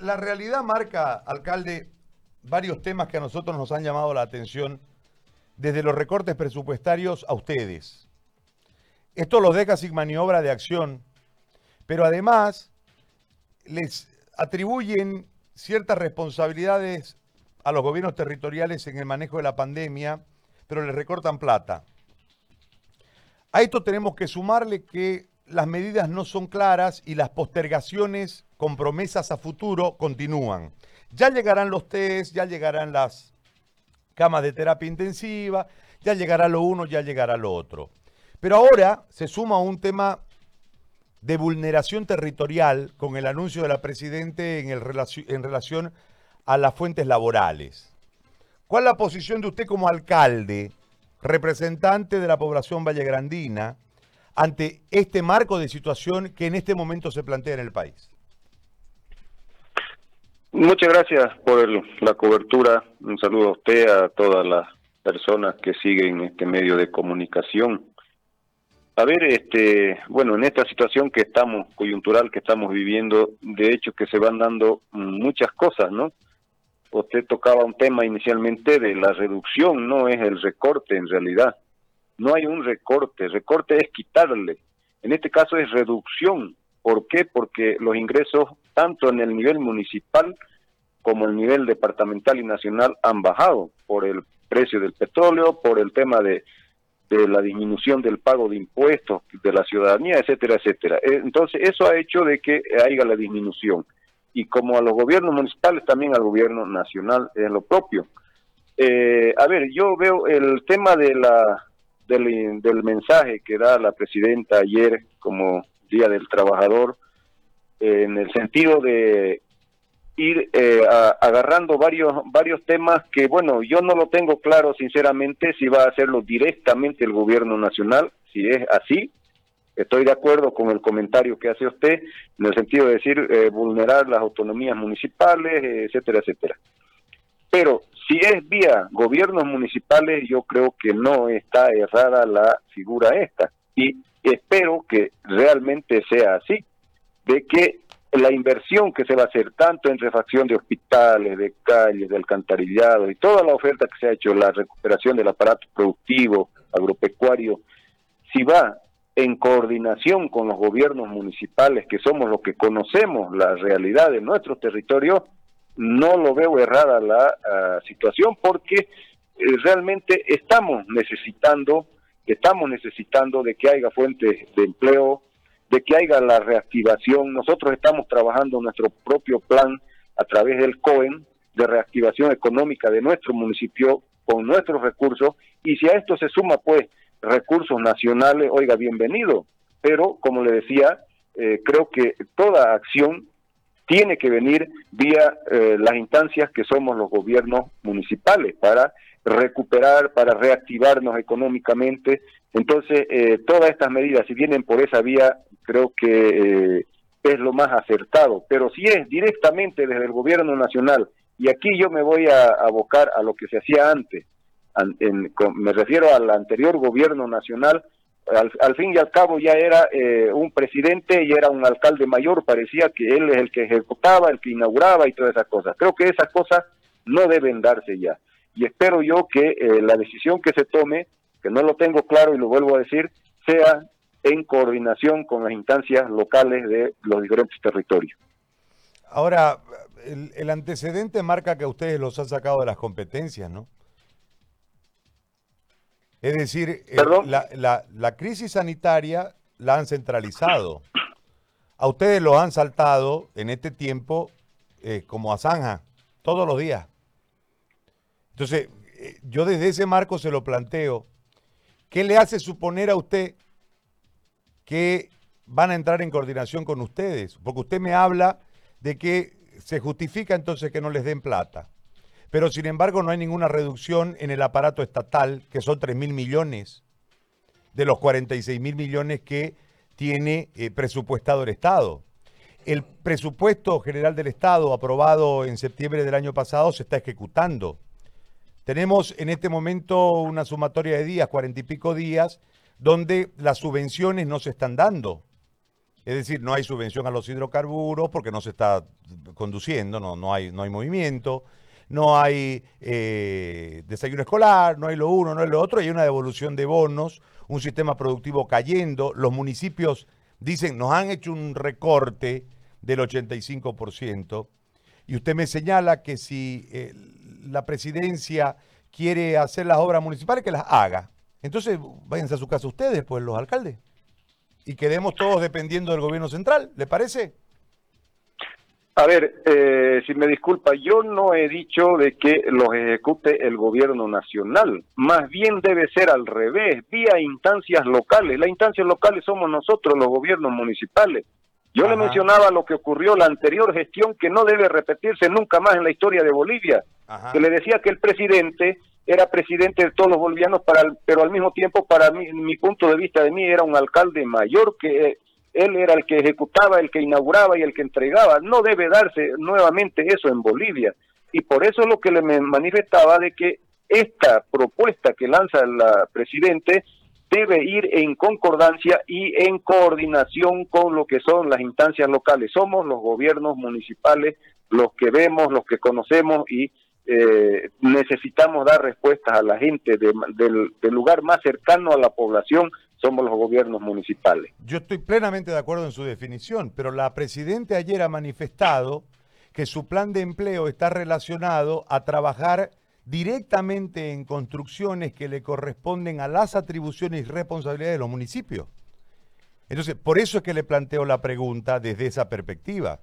la realidad marca, alcalde, varios temas que a nosotros nos han llamado la atención, desde los recortes presupuestarios a ustedes. Esto los deja sin maniobra de acción, pero además les atribuyen ciertas responsabilidades a los gobiernos territoriales en el manejo de la pandemia, pero les recortan plata. A esto tenemos que sumarle que las medidas no son claras y las postergaciones con promesas a futuro continúan. Ya llegarán los test, ya llegarán las camas de terapia intensiva, ya llegará lo uno, ya llegará lo otro. Pero ahora se suma un tema de vulneración territorial con el anuncio de la Presidente en, en relación a las fuentes laborales. ¿Cuál es la posición de usted como alcalde, representante de la población vallegrandina, ante este marco de situación que en este momento se plantea en el país? Muchas gracias por la cobertura. Un saludo a usted, a todas las personas que siguen este medio de comunicación. A ver, este, bueno, en esta situación que estamos, coyuntural que estamos viviendo, de hecho que se van dando muchas cosas, ¿no? Usted tocaba un tema inicialmente de la reducción, no es el recorte en realidad. No hay un recorte, recorte es quitarle. En este caso es reducción. ¿Por qué? Porque los ingresos, tanto en el nivel municipal como el nivel departamental y nacional, han bajado por el precio del petróleo, por el tema de, la disminución del pago de impuestos de la ciudadanía, etcétera, etcétera. Eh, entonces, eso ha hecho de que haya la disminución y como a los gobiernos municipales, también al gobierno nacional es lo propio. Eh, a ver, yo veo el tema de la del, del, mensaje que da la presidenta ayer como Día del Trabajador, en el sentido de ir eh, agarrando varios varios temas que bueno yo no lo tengo claro sinceramente si va a hacerlo directamente el gobierno nacional si es así Estoy de acuerdo con el comentario que hace usted en el sentido de decir eh, vulnerar las autonomías municipales, etcétera, etcétera. Pero si es vía gobiernos municipales, yo creo que no está errada la figura esta. Y espero que realmente sea así, de que la inversión que se va a hacer tanto en refacción de hospitales, de calles, de alcantarillado y toda la oferta que se ha hecho, la recuperación del aparato productivo, agropecuario, si va en coordinación con los gobiernos municipales, que somos los que conocemos la realidad de nuestros territorios, no lo veo errada la ah, situación porque eh, realmente estamos necesitando, estamos necesitando de que haya fuentes de empleo, de que haya la reactivación. Nosotros estamos trabajando nuestro propio plan a través del COEN de reactivación económica de nuestro municipio con nuestros recursos y si a esto se suma pues recursos nacionales, oiga, bienvenido. Pero, como le decía, eh, creo que toda acción tiene que venir vía eh, las instancias que somos los gobiernos municipales para recuperar, para reactivarnos económicamente. Entonces, eh, todas estas medidas, si vienen por esa vía, creo que es lo más acertado. Pero si es directamente desde el gobierno nacional, y aquí yo me voy a abocar a lo que se hacía antes, me refiero al anterior gobierno nacional, al, fin y al cabo ya era eh, un presidente y era un alcalde mayor, parecía que él es el que ejecutaba, el que inauguraba y todas esas cosas. Creo que esas cosas no deben darse ya. Y espero yo que eh, la decisión que se tome, que no lo tengo claro y lo vuelvo a decir, sea en coordinación con las instancias locales de los diferentes territorios. Ahora, el, el antecedente marca que ustedes los han sacado de las competencias, ¿no? Es decir, eh, la, crisis sanitaria la han centralizado. A ustedes lo han saltado en este tiempo eh, como a zanja, todos los días. Entonces, eh, yo desde ese marco se lo planteo. ¿Qué le hace suponer a usted que van a entrar en coordinación con ustedes? Porque usted me habla de que se justifica entonces que no les den plata pero sin embargo no hay ninguna reducción en el aparato estatal, que son 3 mil millones de los 46 mil millones que tiene eh, presupuestado el Estado. El presupuesto general del Estado aprobado en septiembre del año pasado se está ejecutando. Tenemos en este momento una sumatoria de días, cuarenta y pico días, donde las subvenciones no se están dando. Es decir, no hay subvención a los hidrocarburos porque no se está conduciendo, no, no, hay, no hay movimiento, no hay eh, desayuno escolar, no hay lo uno, no hay lo otro, hay una devolución de bonos, un sistema productivo cayendo, los municipios dicen, nos han hecho un recorte del 85%, y usted me señala que si la presidencia quiere hacer las obras municipales, que las haga. Entonces, váyanse a su casa ustedes, pues los alcaldes y quedemos todos dependiendo del gobierno central, ¿le parece? A ver, eh, si me disculpa, yo no he dicho de que los ejecute el gobierno nacional, más bien debe ser al revés, vía instancias locales. Las instancias locales somos nosotros, los gobiernos municipales. Yo le mencionaba lo que ocurrió la anterior gestión que no debe repetirse nunca más en la historia de Bolivia, que le decía que el presidente era presidente de todos los bolivianos, para pero al mismo tiempo, para mí, mi punto de vista de mí, era un alcalde mayor que él era el que ejecutaba, el que inauguraba y el que entregaba. No debe darse nuevamente eso en Bolivia. Y por eso es lo que le manifestaba de que esta propuesta que lanza el presidente debe ir en concordancia y en coordinación con lo que son las instancias locales. Somos los gobiernos municipales los que vemos, los que conocemos y eh, necesitamos dar respuestas a la gente del, lugar más cercano a la población, somos los gobiernos municipales. Yo estoy plenamente de acuerdo en su definición, pero la Presidenta ayer ha manifestado que su plan de empleo está relacionado a trabajar directamente en construcciones que le corresponden a las atribuciones y responsabilidades de los municipios. Entonces, por eso es que le planteo la pregunta desde esa perspectiva.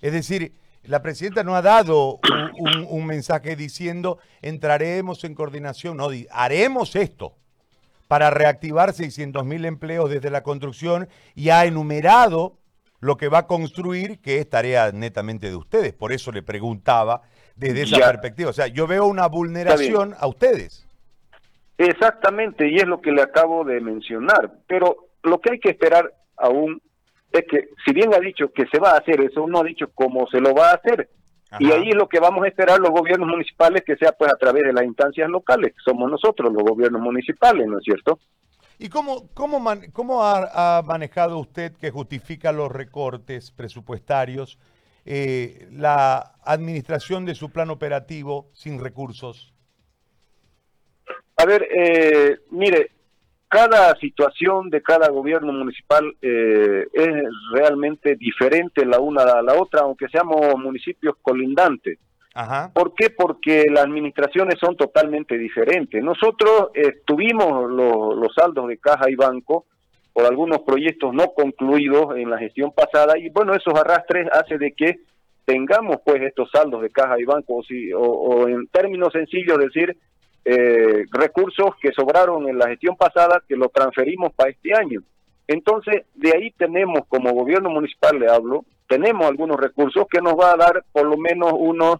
Es decir, la presidenta no ha dado un, mensaje diciendo entraremos en coordinación, no, haremos esto para reactivar 600 mil empleos desde la construcción y ha enumerado lo que va a construir, que es tarea netamente de ustedes. Por eso le preguntaba desde esa perspectiva. O sea, yo veo una vulneración a ustedes. Exactamente, y es lo que le acabo de mencionar. Pero lo que hay que esperar aún es que si bien ha dicho que se va a hacer eso, no ha dicho cómo se lo va a hacer. Y ahí es lo que vamos a esperar los gobiernos municipales, que sea pues a través de las instancias locales, somos nosotros los gobiernos municipales, ¿no es cierto? ¿Y cómo, cómo, cómo ha, manejado usted que justifica los recortes presupuestarios, eh, la administración de su plan operativo sin recursos? A ver, eh, mire, cada situación de cada gobierno municipal eh, es realmente diferente la una a la otra, aunque seamos municipios colindantes. ¿Por qué? Porque las administraciones son totalmente diferentes. Nosotros eh, tuvimos los saldos de caja y banco por algunos proyectos no concluidos en la gestión pasada y bueno, esos arrastres hace de que tengamos pues estos saldos de caja y banco o, en términos sencillos decir eh, recursos que sobraron en la gestión pasada que lo transferimos para este año. Entonces, de ahí tenemos, como gobierno municipal le hablo, tenemos algunos recursos que nos va a dar por lo menos unos,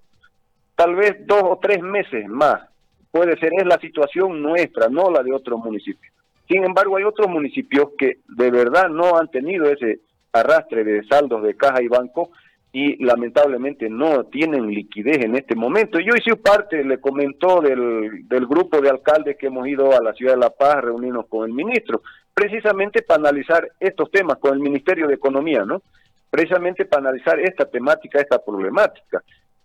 tal vez dos o tres meses más. Puede ser, es la situación nuestra, no la de otros municipios. Sin embargo, hay otros municipios que de verdad no han tenido ese arrastre de saldos de caja y banco y lamentablemente no tienen liquidez en este momento. Yo hice parte, le comentó del, del grupo de alcaldes que hemos ido a la ciudad de La Paz a reunirnos con el ministro, precisamente para analizar estos temas con el Ministerio de Economía, ¿no? Precisamente para analizar esta temática, esta problemática.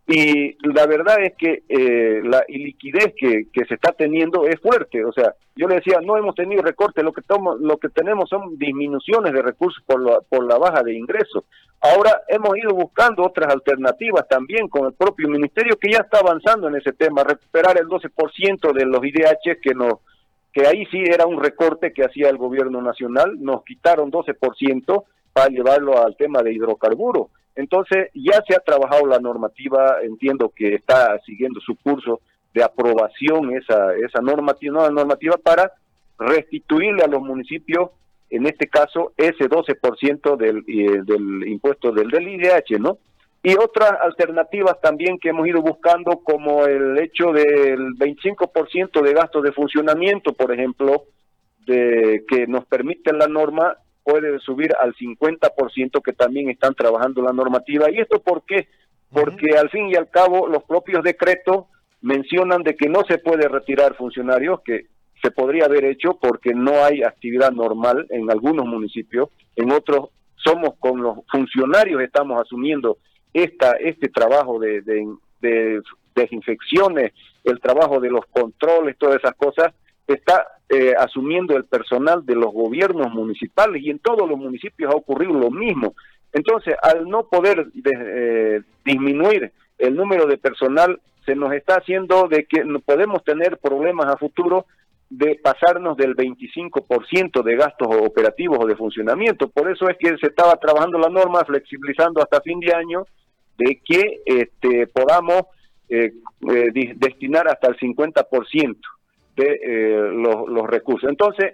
Y la verdad es que eh, la iliquidez que, que, se está teniendo es fuerte. O sea, yo le decía, no hemos tenido recortes, lo que, tomo, lo que tenemos son disminuciones de recursos por la, por la baja de ingresos. Ahora hemos ido buscando otras alternativas también con el propio ministerio que ya está avanzando en ese tema, recuperar el 12% de los IDH que nos que ahí sí era un recorte que hacía el gobierno nacional, nos quitaron 12% para llevarlo al tema de hidrocarburos entonces, ya se ha trabajado la normativa, entiendo que está siguiendo su curso de aprobación esa, esa normativa, normativa para restituirle a los municipios, en este caso, ese 12% del, eh, del impuesto del, del IDH, ¿no? Y otras alternativas también que hemos ido buscando, como el hecho del 25% de gastos de funcionamiento, por ejemplo, de que nos permite la norma puede subir al 50% que también están trabajando la normativa. ¿Y esto por qué? Porque al fin y al cabo los propios decretos mencionan de que no se puede retirar funcionarios, que se podría haber hecho porque no hay actividad normal en algunos municipios, en otros somos con los funcionarios, estamos asumiendo esta, este trabajo de, de, desinfecciones, el trabajo de los controles, todas esas cosas, está eh, asumiendo el personal de los gobiernos municipales y en todos los municipios ha ocurrido lo mismo. Entonces, al no poder eh, disminuir el número de personal, se nos está haciendo de que podemos tener problemas a futuro de pasarnos del 25% de gastos operativos o de funcionamiento. Por eso es que se estaba trabajando la norma, flexibilizando hasta fin de año, de que este, podamos eh, eh, destinar hasta el 50% de eh, los, los recursos. Entonces,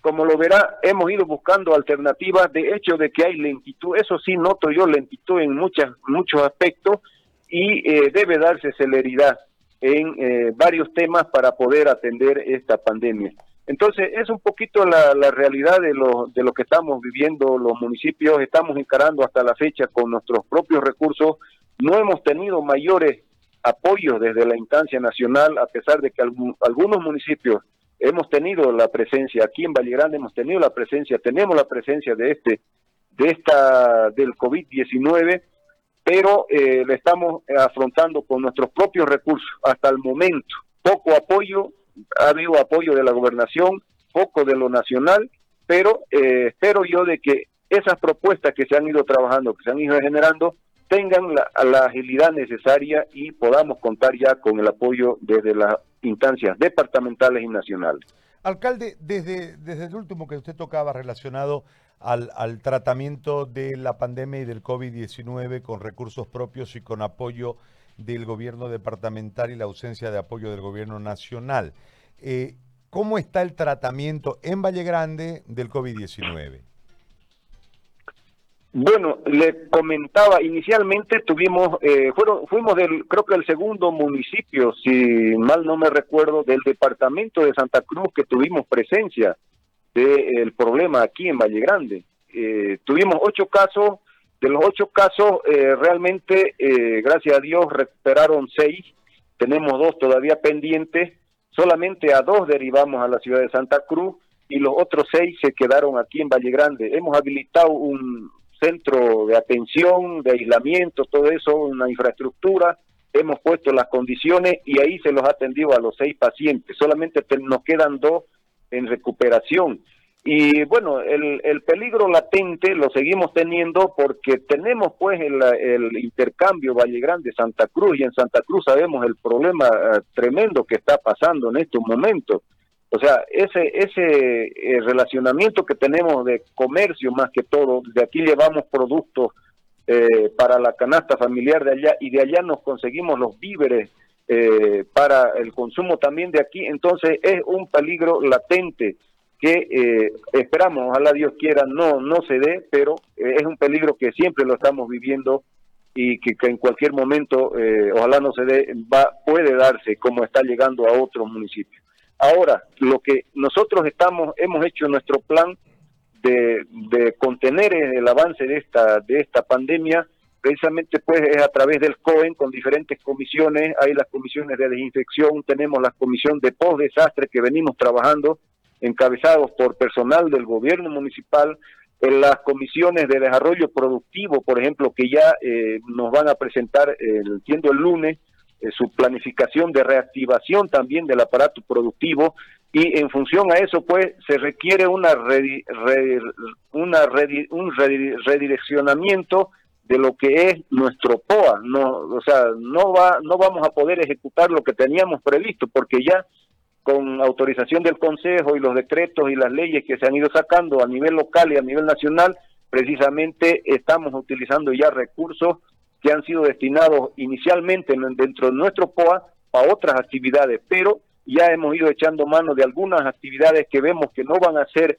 como lo verá, hemos ido buscando alternativas, de hecho de que hay lentitud, eso sí noto yo lentitud en muchas, muchos aspectos y debe darse celeridad en eh, varios temas para poder atender esta pandemia. Entonces, es un poquito la, la realidad de lo, de lo que estamos viviendo los municipios, estamos encarando hasta la fecha con nuestros propios recursos, no hemos tenido mayores apoyos desde la instancia nacional, a pesar de que algunos municipios hemos tenido la presencia, aquí en Valle Grande hemos tenido la presencia, tenemos la presencia de este, de esta, del COVID-19, pero eh, estamos afrontando con nuestros propios recursos hasta el momento. Poco apoyo, ha habido apoyo de la gobernación, poco de lo nacional, pero eh, espero yo de que esas propuestas que se han ido trabajando, que se han ido generando, tengan la, agilidad necesaria y podamos contar ya con el apoyo desde las instancias departamentales y nacionales. Alcalde, desde, desde el último que usted tocaba relacionado al, al tratamiento de la pandemia y del COVID-19 con recursos propios y con apoyo del gobierno departamental y la ausencia de apoyo del gobierno nacional. Eh, ¿Cómo está el tratamiento en Valle Grande del COVID-19? Bueno, le comentaba, inicialmente tuvimos, eh, fueron, fuimos del, creo que el segundo municipio, si mal no me recuerdo, del departamento de Santa Cruz que tuvimos presencia del problema aquí en Valle Grande. Eh, tuvimos ocho casos, de los ocho casos eh, realmente, eh, gracias a Dios, recuperaron seis, tenemos dos todavía pendientes, solamente a dos derivamos a la ciudad de Santa Cruz y los otros seis se quedaron aquí en Valle Grande. Hemos habilitado un centro de atención, de aislamiento, todo eso, una infraestructura, hemos puesto las condiciones y ahí se los ha atendido a los seis pacientes. Solamente nos quedan dos en recuperación. Y bueno, el, el, peligro latente lo seguimos teniendo porque tenemos pues el, intercambio Valle Grande Santa Cruz y en Santa Cruz sabemos el problema eh, tremendo que está pasando en estos momentos. O sea, ese ese eh, relacionamiento que tenemos de comercio más que todo, de aquí llevamos productos eh, para la canasta familiar de allá y de allá nos conseguimos los víveres eh, para el consumo también de aquí, entonces es un peligro latente que eh, esperamos, ojalá Dios quiera, no, no se dé, pero eh, es un peligro que siempre lo estamos viviendo y que, en cualquier momento, ojalá no se dé, va, puede darse como está llegando a otros municipios. Ahora, lo que nosotros estamos, hemos hecho nuestro plan de, contener el avance de esta, de esta pandemia, precisamente pues es a través del COEN con diferentes comisiones, hay las comisiones de desinfección, tenemos la comisión de post-desastre que venimos trabajando, encabezados por personal del gobierno municipal, en las comisiones de desarrollo productivo, por ejemplo, que ya eh, nos van a presentar, entiendo, el lunes, eh, su planificación de reactivación también del aparato productivo y en función a eso pues se requiere una, una un redireccionamiento de lo que es nuestro POA, no, o sea, no va, no vamos a poder ejecutar lo que teníamos previsto, porque ya con autorización del Consejo y los decretos y las leyes que se han ido sacando a nivel local y a nivel nacional, precisamente estamos utilizando ya recursos que han sido destinados inicialmente dentro de nuestro POA para otras actividades, pero ya hemos ido echando mano de algunas actividades que vemos que no van a ser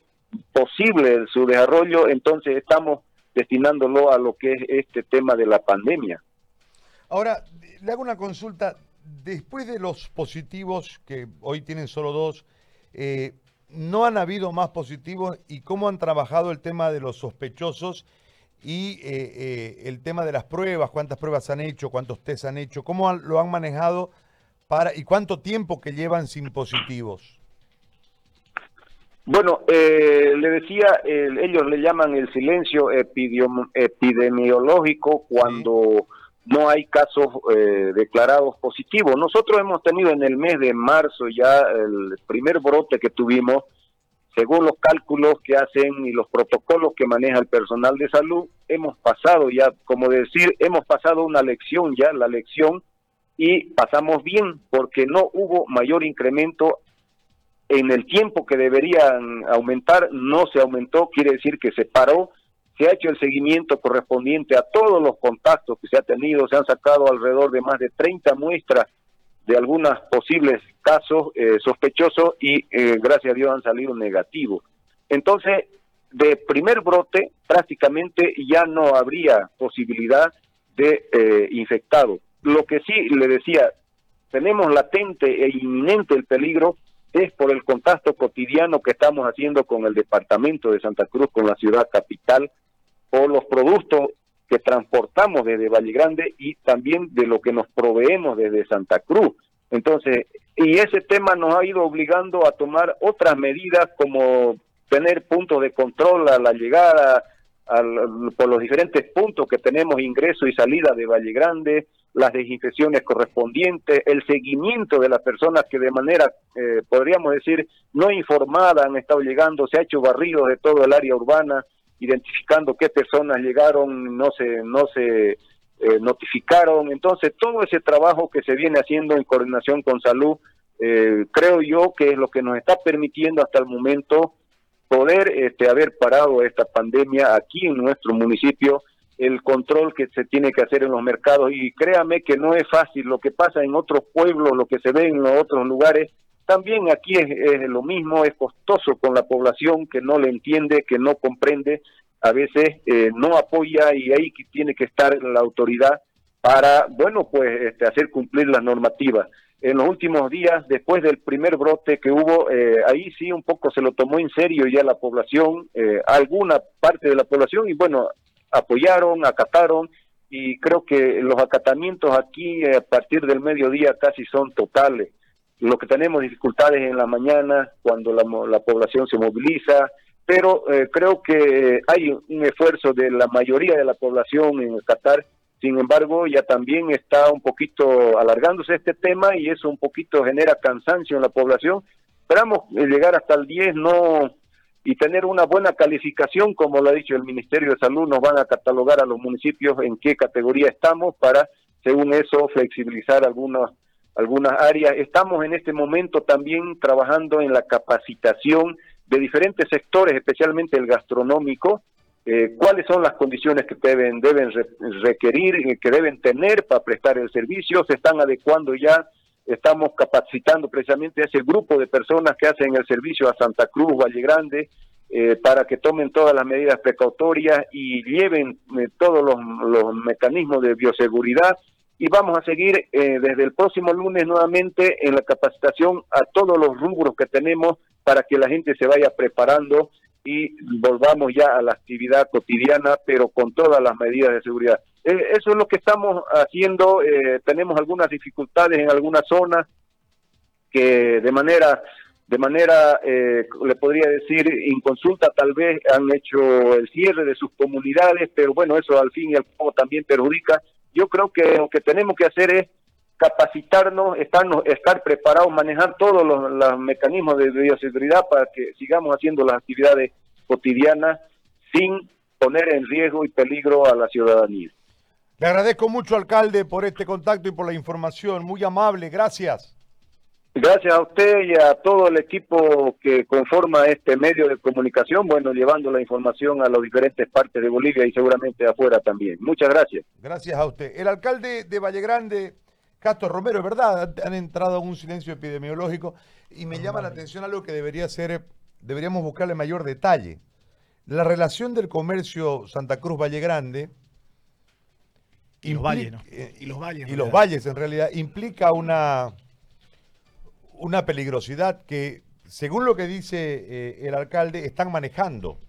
posible su desarrollo, entonces estamos destinándolo a lo que es este tema de la pandemia. Ahora, le hago una consulta. Después de los positivos, que hoy tienen solo dos, eh, ¿no han habido más positivos? ¿Y cómo han trabajado el tema de los sospechosos y eh, eh, el tema de las pruebas? ¿Cuántas pruebas han hecho? ¿Cuántos test han hecho? ¿Cómo lo han manejado para y cuánto tiempo que llevan sin positivos? Bueno, eh, le decía, ellos le llaman el silencio epidemiológico cuando no hay casos eh, declarados positivos. Nosotros hemos tenido en el mes de marzo ya el primer brote que tuvimos, según los cálculos que hacen y los protocolos que maneja el personal de salud, hemos pasado ya, como decir, hemos pasado una lección ya, la lección, y pasamos bien porque no hubo mayor incremento en el tiempo que deberían aumentar, no se aumentó, quiere decir que se paró se ha hecho el seguimiento correspondiente a todos los contactos que se ha tenido, se han sacado alrededor de más de 30 muestras de algunos posibles casos eh, sospechosos y eh, gracias a Dios han salido negativos. Entonces, de primer brote prácticamente ya no habría posibilidad de eh, infectado. Lo que sí le decía, tenemos latente e inminente el peligro es por el contacto cotidiano que estamos haciendo con el departamento de Santa Cruz, con la ciudad capital, o los productos que transportamos desde Valle Grande y también de lo que nos proveemos desde Santa Cruz. Entonces, y ese tema nos ha ido obligando a tomar otras medidas como tener puntos de control a la llegada por los diferentes puntos que tenemos ingreso y salida de Valle Grande, las desinfecciones correspondientes, el seguimiento de las personas que de manera, eh, podríamos decir, no informada han estado llegando, se ha hecho barrido de todo el área urbana, identificando qué personas llegaron, no se, no se eh, notificaron. Entonces, todo ese trabajo que se viene haciendo en coordinación con salud, eh, creo yo que es lo que nos está permitiendo hasta el momento poder este, haber parado esta pandemia aquí en nuestro municipio, el control que se tiene que hacer en los mercados. Y créame que no es fácil lo que pasa en otros pueblos, lo que se ve en los otros lugares, también aquí es, lo mismo, es costoso con la población que no le entiende, que no comprende, a veces eh, no apoya y ahí tiene que estar la autoridad para, bueno, pues este, hacer cumplir las normativas. En los últimos días, después del primer brote que hubo, eh, ahí sí un poco se lo tomó en serio ya la población, eh, alguna parte de la población, y bueno, apoyaron, acataron, y creo que los acatamientos aquí a partir del mediodía casi son totales lo que tenemos dificultades en la mañana cuando la, la población se moviliza, pero eh, creo que hay un esfuerzo de la mayoría de la población en Qatar, sin embargo ya también está un poquito alargándose este tema y eso un poquito genera cansancio en la población. Esperamos eh, llegar hasta el 10 no y tener una buena calificación, como lo ha dicho el Ministerio de Salud, nos van a catalogar a los municipios en qué categoría estamos para, según eso, flexibilizar algunos algunas áreas. Estamos en este momento también trabajando en la capacitación de diferentes sectores, especialmente el gastronómico, eh, cuáles son las condiciones que deben, deben requerir, eh, que deben tener para prestar el servicio, se están adecuando ya, estamos capacitando precisamente a ese grupo de personas que hacen el servicio a Santa Cruz, Valle Grande, eh, para que tomen todas las medidas precautorias y lleven todos los, los mecanismos de bioseguridad y vamos a seguir eh, desde el próximo lunes nuevamente en la capacitación a todos los rubros que tenemos para que la gente se vaya preparando y volvamos ya a la actividad cotidiana, pero con todas las medidas de seguridad. Eh, eso es lo que estamos haciendo. Eh, tenemos algunas dificultades en algunas zonas que de manera de manera, le podría decir, inconsulta tal vez han hecho el cierre de sus comunidades, pero bueno, eso al fin y al cabo también perjudica yo creo que lo que tenemos que hacer es capacitarnos, estarnos, estar preparados, manejar todos los, mecanismos de bioseguridad para que sigamos haciendo las actividades cotidianas sin poner en riesgo y peligro a la ciudadanía. Le agradezco mucho, alcalde, por este contacto y por la información. Muy amable, gracias. Gracias a usted y a todo el equipo que conforma este medio de comunicación, bueno, llevando la información a las diferentes partes de Bolivia y seguramente afuera también. Muchas gracias. Gracias a usted. El alcalde de Valle Grande, Castro Romero, es verdad, han entrado en un silencio epidemiológico y me llama la atención algo que debería ser, deberíamos buscarle mayor detalle. La relación del comercio Santa Cruz Valle Grande y los valles, ¿no? Y los valles. Y los valles en realidad implica una una peligrosidad que, según lo que dice eh, el alcalde, están manejando.